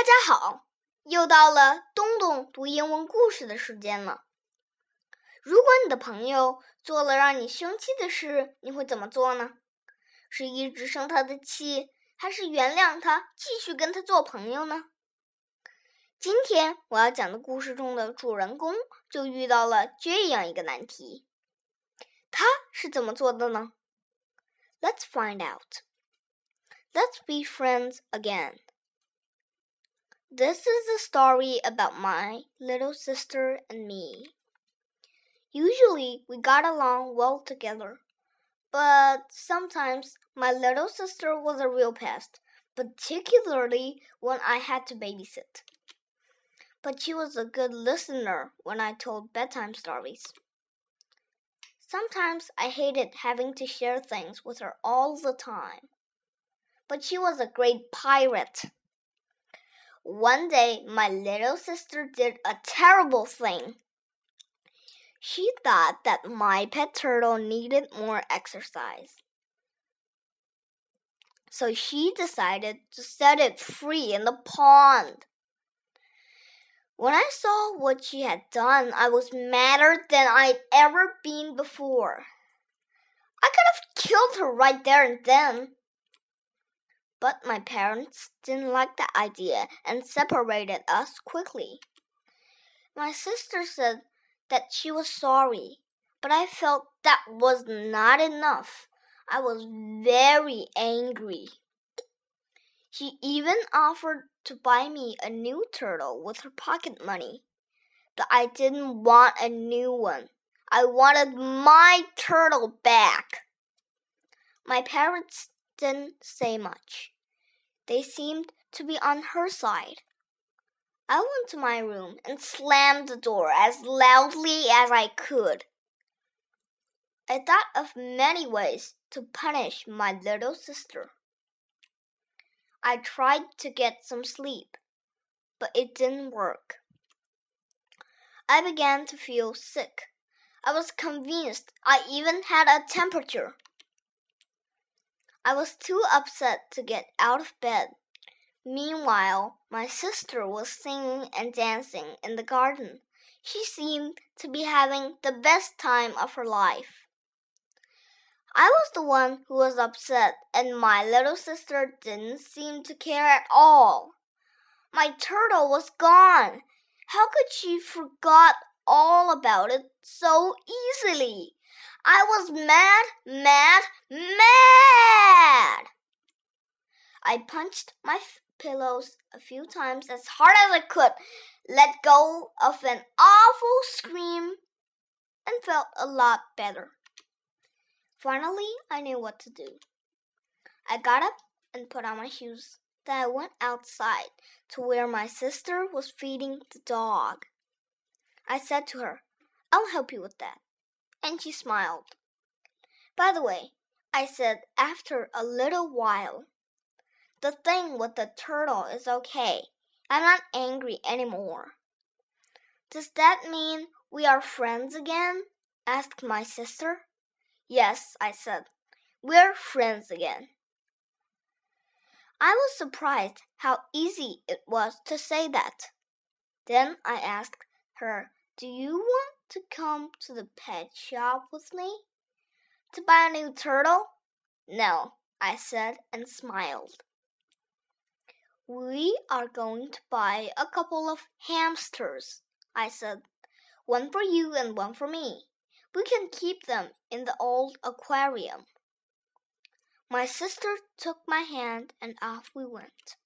大家好，又到了东东读英文故事的时间了。如果你的朋友做了让你生气的事，你会怎么做呢？是一直生他的气，还是原谅他，继续跟他做朋友呢？今天我要讲的故事中的主人公就遇到了这样一个难题，他是怎么做的呢？Let's find out. Let's be friends again. This is a story about my little sister and me. Usually we got along well together, but sometimes my little sister was a real pest, particularly when I had to babysit. But she was a good listener when I told bedtime stories. Sometimes I hated having to share things with her all the time. But she was a great pirate. One day, my little sister did a terrible thing. She thought that my pet turtle needed more exercise. So she decided to set it free in the pond. When I saw what she had done, I was madder than I'd ever been before. I could have killed her right there and then. But my parents didn't like the idea and separated us quickly. My sister said that she was sorry, but I felt that was not enough. I was very angry. She even offered to buy me a new turtle with her pocket money, but I didn't want a new one. I wanted my turtle back. My parents didn't say much. They seemed to be on her side. I went to my room and slammed the door as loudly as I could. I thought of many ways to punish my little sister. I tried to get some sleep, but it didn't work. I began to feel sick. I was convinced I even had a temperature. I was too upset to get out of bed. Meanwhile, my sister was singing and dancing in the garden. She seemed to be having the best time of her life. I was the one who was upset, and my little sister didn't seem to care at all. My turtle was gone. How could she forgot all about it so easily? I was mad, mad, mad. I punched my pillows a few times as hard as I could, let go of an awful scream, and felt a lot better. Finally, I knew what to do. I got up and put on my shoes. Then I went outside to where my sister was feeding the dog. I said to her, I'll help you with that. And she smiled. By the way, I said after a little while, the thing with the turtle is okay. I'm not angry anymore. Does that mean we are friends again? asked my sister. Yes, I said. We're friends again. I was surprised how easy it was to say that. Then I asked her, Do you want to come to the pet shop with me? To buy a new turtle? No, I said and smiled. We are going to buy a couple of hamsters, I said. One for you and one for me. We can keep them in the old aquarium. My sister took my hand and off we went.